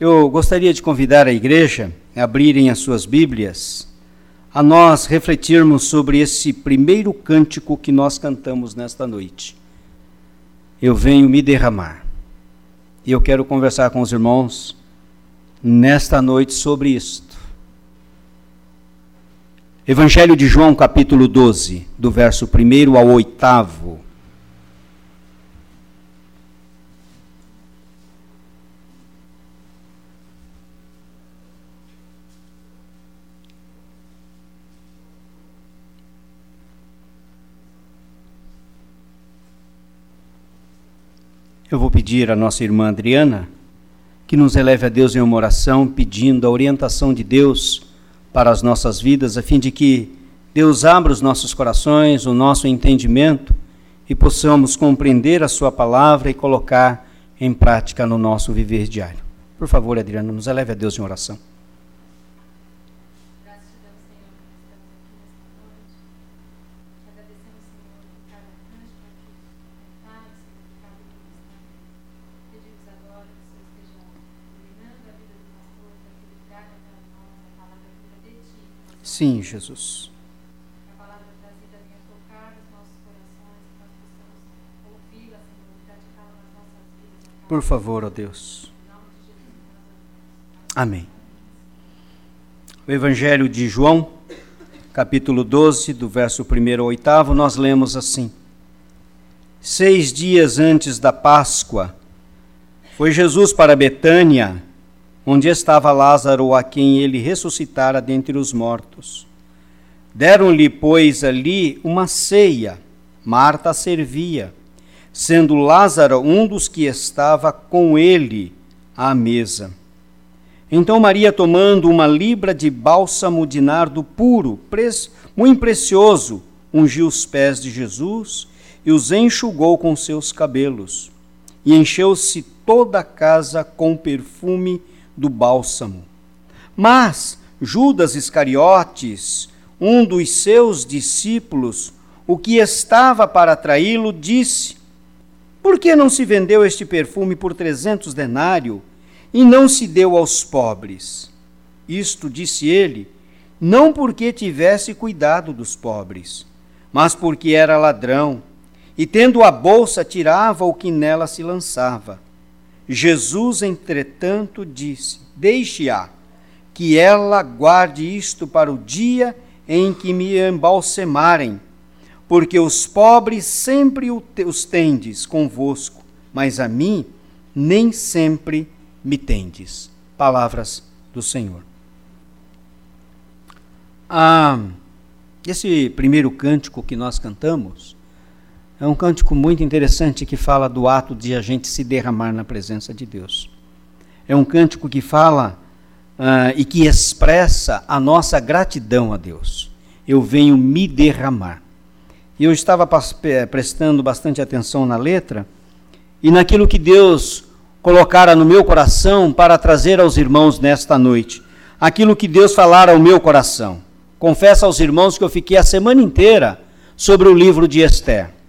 Eu gostaria de convidar a igreja a abrirem as suas Bíblias, a nós refletirmos sobre esse primeiro cântico que nós cantamos nesta noite. Eu venho me derramar. E eu quero conversar com os irmãos nesta noite sobre isto. Evangelho de João, capítulo 12, do verso 1 ao 8. Eu vou pedir à nossa irmã Adriana que nos eleve a Deus em uma oração, pedindo a orientação de Deus para as nossas vidas, a fim de que Deus abra os nossos corações, o nosso entendimento e possamos compreender a Sua palavra e colocar em prática no nosso viver diário. Por favor, Adriana, nos eleve a Deus em oração. Sim, Jesus. A palavra trazida venha tocar os nossos corações, que nós possamos ouvi-la, Senhor, e praticá-la nas nossas vidas. Por favor, ó Deus. Amém. O Evangelho de João, capítulo 12, do verso 1 ao 8, nós lemos assim: Seis dias antes da Páscoa, foi Jesus para Betânia onde estava Lázaro, a quem ele ressuscitara dentre os mortos. Deram-lhe, pois, ali uma ceia. Marta servia, sendo Lázaro um dos que estava com ele à mesa. Então Maria, tomando uma libra de bálsamo de nardo puro, muito precioso, ungiu os pés de Jesus e os enxugou com seus cabelos. E encheu-se toda a casa com perfume do bálsamo. Mas Judas Iscariotes, um dos seus discípulos, o que estava para traí-lo, disse: Por que não se vendeu este perfume por trezentos denários e não se deu aos pobres? Isto disse ele, não porque tivesse cuidado dos pobres, mas porque era ladrão, e tendo a bolsa tirava o que nela se lançava. Jesus, entretanto, disse: Deixe-a, que ela guarde isto para o dia em que me embalsemarem, porque os pobres sempre os tendes convosco, mas a mim nem sempre me tendes. Palavras do Senhor. Ah, esse primeiro cântico que nós cantamos é um cântico muito interessante que fala do ato de a gente se derramar na presença de Deus. É um cântico que fala uh, e que expressa a nossa gratidão a Deus. Eu venho me derramar. E eu estava prestando bastante atenção na letra e naquilo que Deus colocara no meu coração para trazer aos irmãos nesta noite. Aquilo que Deus falara ao meu coração. Confesso aos irmãos que eu fiquei a semana inteira sobre o livro de Esther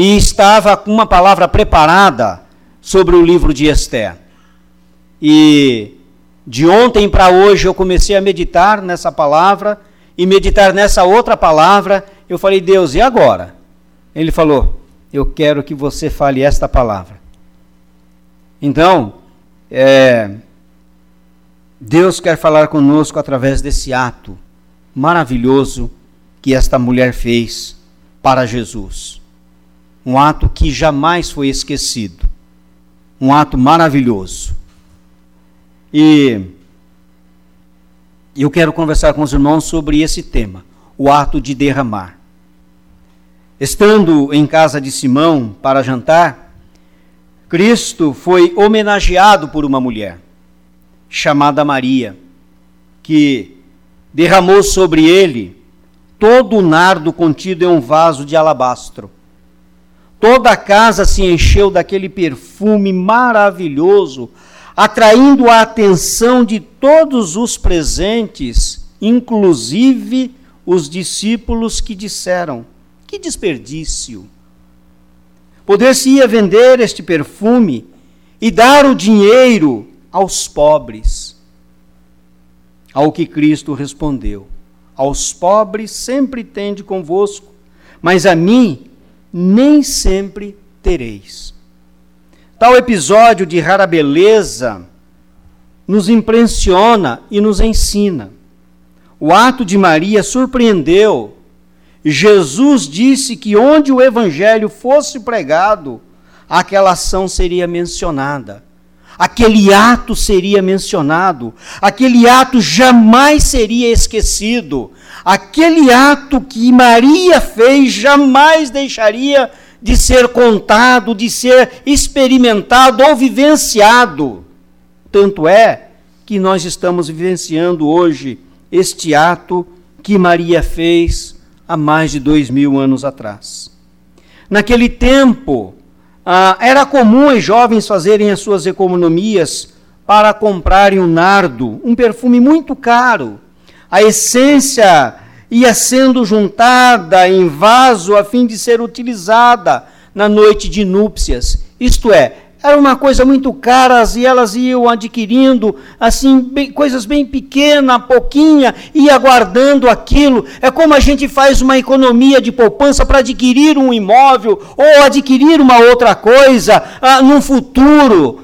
e estava com uma palavra preparada sobre o livro de Esther. E de ontem para hoje eu comecei a meditar nessa palavra e meditar nessa outra palavra. Eu falei, Deus, e agora? Ele falou, eu quero que você fale esta palavra. Então, é, Deus quer falar conosco através desse ato maravilhoso que esta mulher fez para Jesus um ato que jamais foi esquecido, um ato maravilhoso. E eu quero conversar com os irmãos sobre esse tema, o ato de derramar. Estando em casa de Simão para jantar, Cristo foi homenageado por uma mulher chamada Maria, que derramou sobre ele todo o nardo contido em um vaso de alabastro Toda a casa se encheu daquele perfume maravilhoso, atraindo a atenção de todos os presentes, inclusive os discípulos que disseram: Que desperdício! Poder-se-ia vender este perfume e dar o dinheiro aos pobres. Ao que Cristo respondeu: Aos pobres sempre tende convosco, mas a mim nem sempre tereis. Tal episódio de rara beleza nos impressiona e nos ensina. O ato de Maria surpreendeu. Jesus disse que onde o evangelho fosse pregado, aquela ação seria mencionada. Aquele ato seria mencionado, aquele ato jamais seria esquecido, aquele ato que Maria fez jamais deixaria de ser contado, de ser experimentado ou vivenciado. Tanto é que nós estamos vivenciando hoje este ato que Maria fez há mais de dois mil anos atrás. Naquele tempo, ah, era comum os jovens fazerem as suas economias para comprarem um nardo, um perfume muito caro. A essência ia sendo juntada em vaso a fim de ser utilizada na noite de núpcias. Isto é, era uma coisa muito cara e elas iam adquirindo assim bem, coisas bem pequenas, pouquinha, e aguardando aquilo. É como a gente faz uma economia de poupança para adquirir um imóvel ou adquirir uma outra coisa ah, num futuro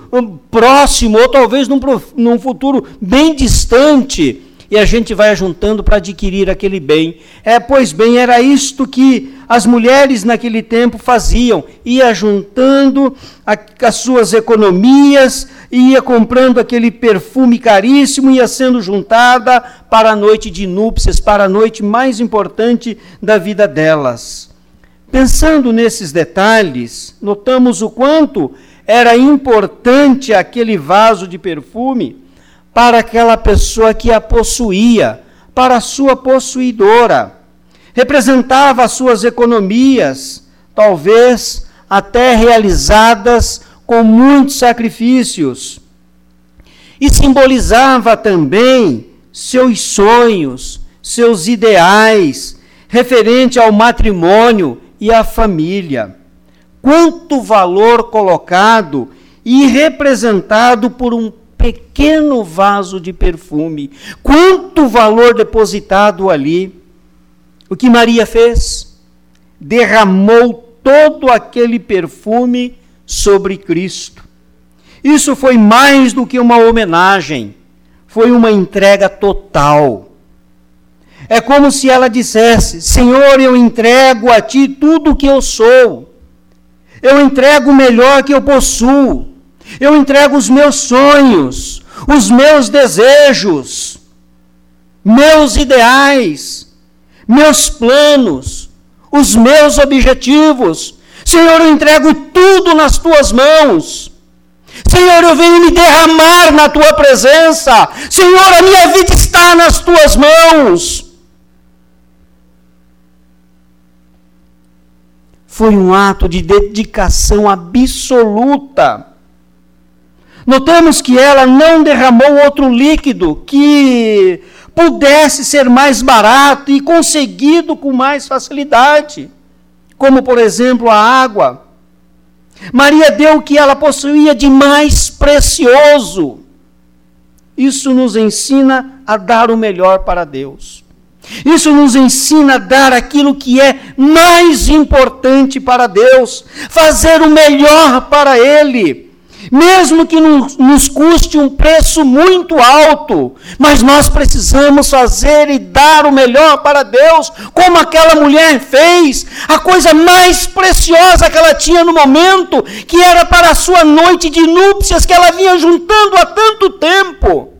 próximo ou talvez num, num futuro bem distante e a gente vai juntando para adquirir aquele bem. É, pois bem, era isto que as mulheres naquele tempo faziam, ia juntando a, as suas economias, ia comprando aquele perfume caríssimo, ia sendo juntada para a noite de núpcias, para a noite mais importante da vida delas. Pensando nesses detalhes, notamos o quanto era importante aquele vaso de perfume para aquela pessoa que a possuía, para a sua possuidora. Representava as suas economias, talvez até realizadas com muitos sacrifícios. E simbolizava também seus sonhos, seus ideais, referente ao matrimônio e à família. Quanto valor colocado e representado por um pequeno vaso de perfume. Quanto valor depositado ali. O que Maria fez? Derramou todo aquele perfume sobre Cristo. Isso foi mais do que uma homenagem, foi uma entrega total. É como se ela dissesse: Senhor, eu entrego a Ti tudo o que eu sou, eu entrego o melhor que eu possuo, eu entrego os meus sonhos, os meus desejos, meus ideais, meus planos, os meus objetivos. Senhor, eu entrego tudo nas tuas mãos. Senhor, eu venho me derramar na tua presença. Senhor, a minha vida está nas tuas mãos. Foi um ato de dedicação absoluta Notamos que ela não derramou outro líquido que pudesse ser mais barato e conseguido com mais facilidade, como por exemplo a água. Maria deu o que ela possuía de mais precioso. Isso nos ensina a dar o melhor para Deus. Isso nos ensina a dar aquilo que é mais importante para Deus, fazer o melhor para Ele mesmo que nos custe um preço muito alto, mas nós precisamos fazer e dar o melhor para Deus, como aquela mulher fez, a coisa mais preciosa que ela tinha no momento, que era para a sua noite de núpcias que ela vinha juntando há tanto tempo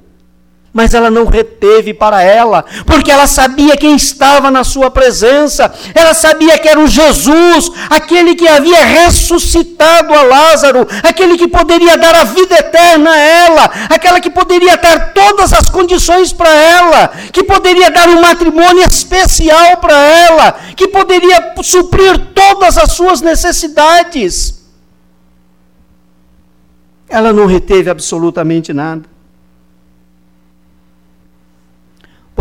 mas ela não reteve para ela, porque ela sabia quem estava na sua presença, ela sabia que era o Jesus, aquele que havia ressuscitado a Lázaro, aquele que poderia dar a vida eterna a ela, aquela que poderia dar todas as condições para ela, que poderia dar um matrimônio especial para ela, que poderia suprir todas as suas necessidades. Ela não reteve absolutamente nada.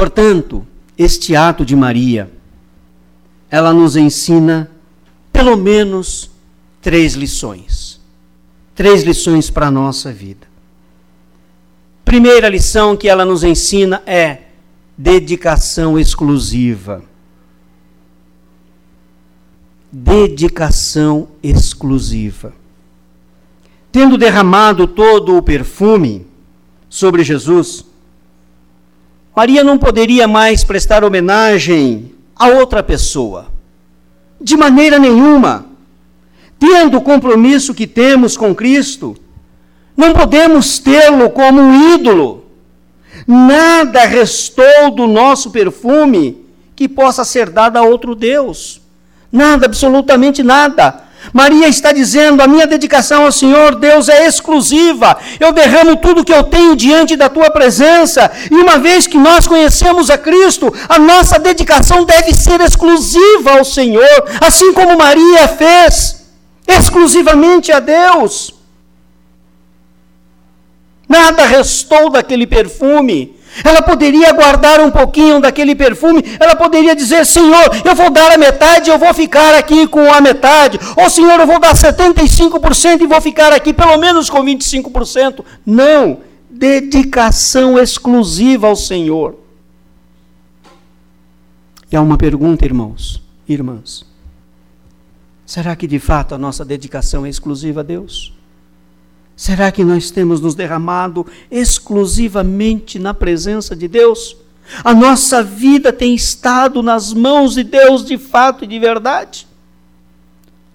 Portanto, este ato de Maria, ela nos ensina pelo menos três lições. Três lições para a nossa vida. Primeira lição que ela nos ensina é dedicação exclusiva. Dedicação exclusiva. Tendo derramado todo o perfume sobre Jesus, Maria não poderia mais prestar homenagem a outra pessoa. De maneira nenhuma. Tendo o compromisso que temos com Cristo, não podemos tê-lo como um ídolo. Nada restou do nosso perfume que possa ser dado a outro Deus. Nada, absolutamente nada. Maria está dizendo: a minha dedicação ao Senhor Deus é exclusiva. Eu derramo tudo que eu tenho diante da tua presença. E uma vez que nós conhecemos a Cristo, a nossa dedicação deve ser exclusiva ao Senhor, assim como Maria fez, exclusivamente a Deus. Nada restou daquele perfume. Ela poderia guardar um pouquinho daquele perfume, ela poderia dizer: Senhor, eu vou dar a metade, eu vou ficar aqui com a metade. Ou Senhor, eu vou dar 75% e vou ficar aqui pelo menos com 25%. Não, dedicação exclusiva ao Senhor. E há uma pergunta, irmãos, irmãs: será que de fato a nossa dedicação é exclusiva a Deus? Será que nós temos nos derramado exclusivamente na presença de Deus? A nossa vida tem estado nas mãos de Deus de fato e de verdade?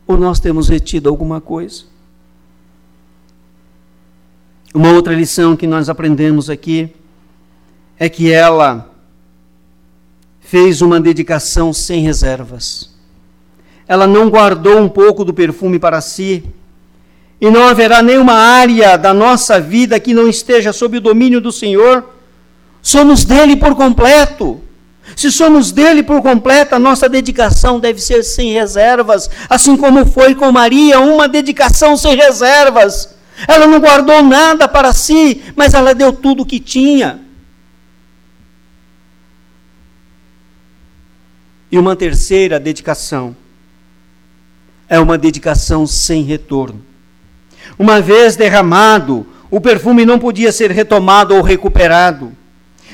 Ou nós temos retido alguma coisa? Uma outra lição que nós aprendemos aqui é que ela fez uma dedicação sem reservas. Ela não guardou um pouco do perfume para si, e não haverá nenhuma área da nossa vida que não esteja sob o domínio do Senhor. Somos dele por completo. Se somos dele por completo, a nossa dedicação deve ser sem reservas, assim como foi com Maria, uma dedicação sem reservas. Ela não guardou nada para si, mas ela deu tudo o que tinha. E uma terceira dedicação é uma dedicação sem retorno. Uma vez derramado, o perfume não podia ser retomado ou recuperado.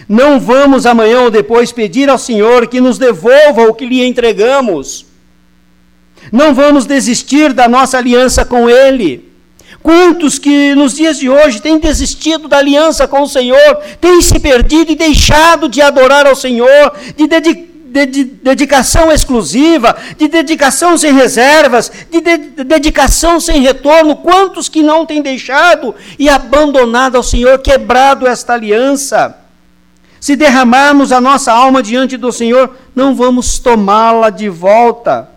Não vamos amanhã ou depois pedir ao Senhor que nos devolva o que lhe entregamos. Não vamos desistir da nossa aliança com Ele. Quantos que nos dias de hoje têm desistido da aliança com o Senhor, têm se perdido e deixado de adorar ao Senhor, de dedicar de, de dedicação exclusiva, de dedicação sem reservas, de, de dedicação sem retorno. Quantos que não têm deixado e abandonado ao Senhor, quebrado esta aliança? Se derramarmos a nossa alma diante do Senhor, não vamos tomá-la de volta.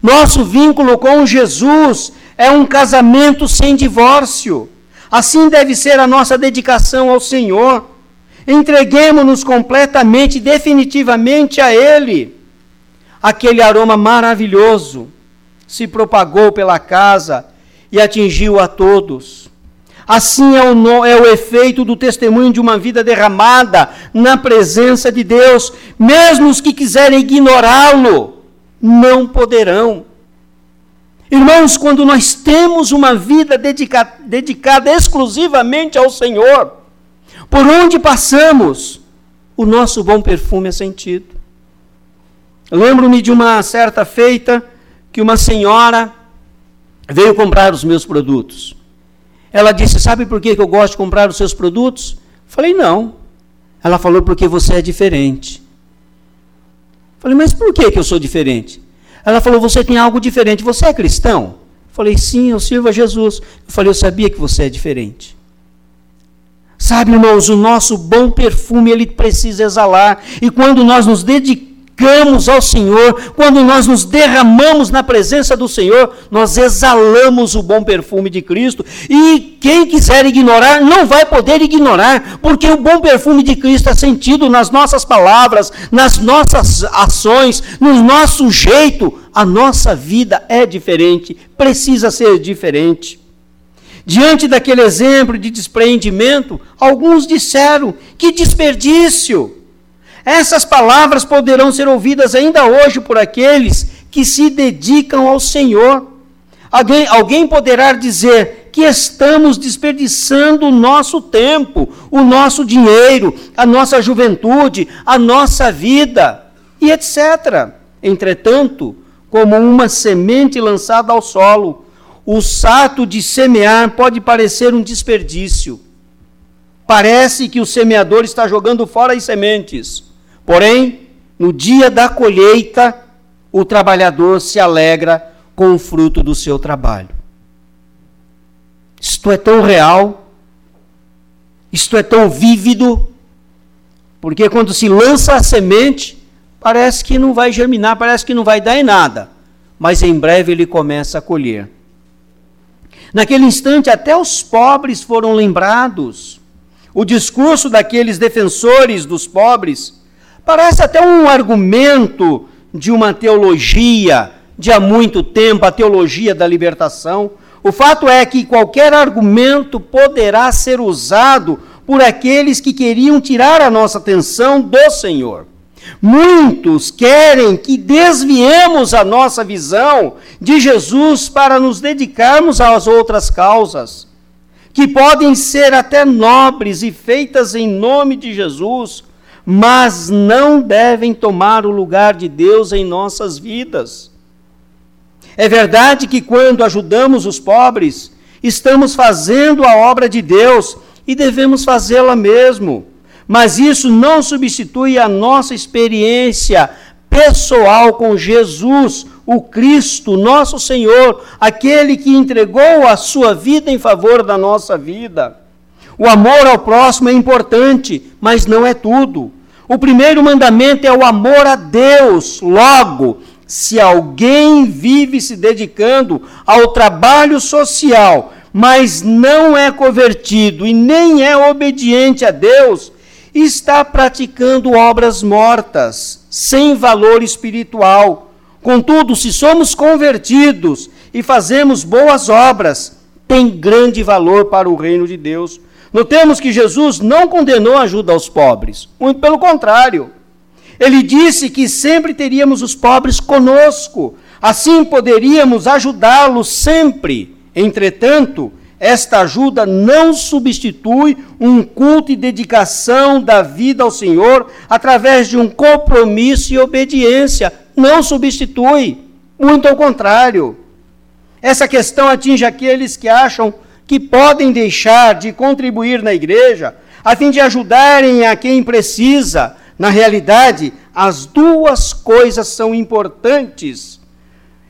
Nosso vínculo com Jesus é um casamento sem divórcio. Assim deve ser a nossa dedicação ao Senhor. Entreguemos-nos completamente, definitivamente a Ele. Aquele aroma maravilhoso se propagou pela casa e atingiu a todos. Assim é o, é o efeito do testemunho de uma vida derramada na presença de Deus. Mesmo os que quiserem ignorá-lo, não poderão. Irmãos, quando nós temos uma vida dedica, dedicada exclusivamente ao Senhor, por onde passamos, o nosso bom perfume é sentido. Lembro-me de uma certa feita que uma senhora veio comprar os meus produtos. Ela disse: Sabe por que eu gosto de comprar os seus produtos? Falei: Não. Ela falou: Porque você é diferente. Falei: Mas por que, que eu sou diferente? Ela falou: Você tem algo diferente. Você é cristão? Falei: Sim, eu sirvo a Jesus. Eu falei: Eu sabia que você é diferente. Sabe, irmãos, o nosso bom perfume ele precisa exalar. E quando nós nos dedicamos ao Senhor, quando nós nos derramamos na presença do Senhor, nós exalamos o bom perfume de Cristo. E quem quiser ignorar, não vai poder ignorar, porque o bom perfume de Cristo é sentido nas nossas palavras, nas nossas ações, no nosso jeito. A nossa vida é diferente, precisa ser diferente. Diante daquele exemplo de despreendimento, alguns disseram: que desperdício! Essas palavras poderão ser ouvidas ainda hoje por aqueles que se dedicam ao Senhor. Alguém, alguém poderá dizer: que estamos desperdiçando o nosso tempo, o nosso dinheiro, a nossa juventude, a nossa vida e etc. Entretanto, como uma semente lançada ao solo, o sato de semear pode parecer um desperdício. Parece que o semeador está jogando fora as sementes. Porém, no dia da colheita, o trabalhador se alegra com o fruto do seu trabalho. Isto é tão real, isto é tão vívido, porque quando se lança a semente, parece que não vai germinar, parece que não vai dar em nada, mas em breve ele começa a colher. Naquele instante, até os pobres foram lembrados. O discurso daqueles defensores dos pobres parece até um argumento de uma teologia de há muito tempo, a teologia da libertação. O fato é que qualquer argumento poderá ser usado por aqueles que queriam tirar a nossa atenção do Senhor. Muitos querem que desviemos a nossa visão de Jesus para nos dedicarmos às outras causas, que podem ser até nobres e feitas em nome de Jesus, mas não devem tomar o lugar de Deus em nossas vidas. É verdade que quando ajudamos os pobres, estamos fazendo a obra de Deus e devemos fazê-la mesmo. Mas isso não substitui a nossa experiência pessoal com Jesus, o Cristo, nosso Senhor, aquele que entregou a sua vida em favor da nossa vida. O amor ao próximo é importante, mas não é tudo. O primeiro mandamento é o amor a Deus. Logo, se alguém vive se dedicando ao trabalho social, mas não é convertido e nem é obediente a Deus, está praticando obras mortas, sem valor espiritual. Contudo, se somos convertidos e fazemos boas obras, tem grande valor para o reino de Deus. Notemos que Jesus não condenou a ajuda aos pobres, muito pelo contrário. Ele disse que sempre teríamos os pobres conosco, assim poderíamos ajudá-los sempre. Entretanto, esta ajuda não substitui um culto e dedicação da vida ao Senhor através de um compromisso e obediência. Não substitui. Muito ao contrário. Essa questão atinge aqueles que acham que podem deixar de contribuir na igreja a fim de ajudarem a quem precisa. Na realidade, as duas coisas são importantes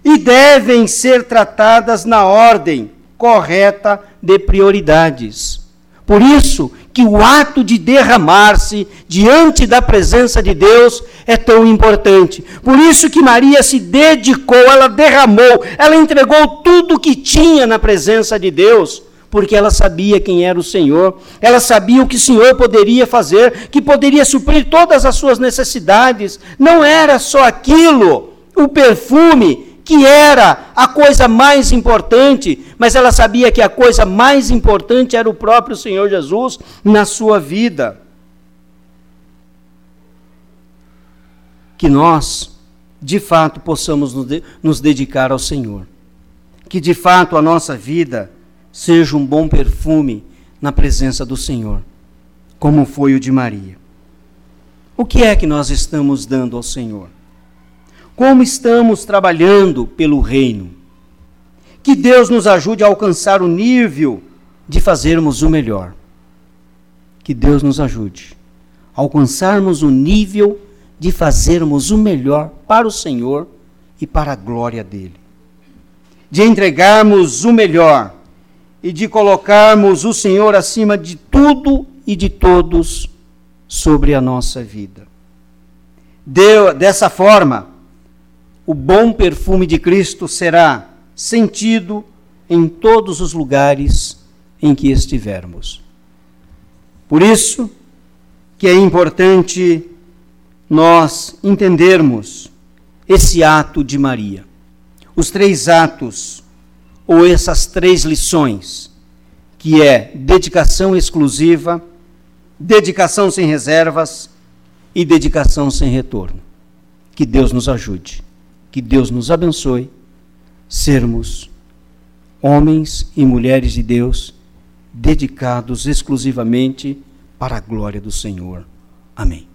e devem ser tratadas na ordem correta de prioridades. Por isso que o ato de derramar-se diante da presença de Deus é tão importante. Por isso que Maria se dedicou, ela derramou, ela entregou tudo o que tinha na presença de Deus, porque ela sabia quem era o Senhor, ela sabia o que o Senhor poderia fazer, que poderia suprir todas as suas necessidades. Não era só aquilo, o perfume que era a coisa mais importante, mas ela sabia que a coisa mais importante era o próprio Senhor Jesus na sua vida. Que nós, de fato, possamos nos dedicar ao Senhor. Que de fato a nossa vida seja um bom perfume na presença do Senhor, como foi o de Maria. O que é que nós estamos dando ao Senhor? Como estamos trabalhando pelo reino. Que Deus nos ajude a alcançar o nível de fazermos o melhor. Que Deus nos ajude a alcançarmos o nível de fazermos o melhor para o Senhor e para a glória dele. De entregarmos o melhor e de colocarmos o Senhor acima de tudo e de todos sobre a nossa vida. Deu, dessa forma, o bom perfume de Cristo será sentido em todos os lugares em que estivermos. Por isso que é importante nós entendermos esse ato de Maria. Os três atos, ou essas três lições, que é dedicação exclusiva, dedicação sem reservas e dedicação sem retorno. Que Deus nos ajude que Deus nos abençoe, sermos homens e mulheres de Deus dedicados exclusivamente para a glória do Senhor. Amém.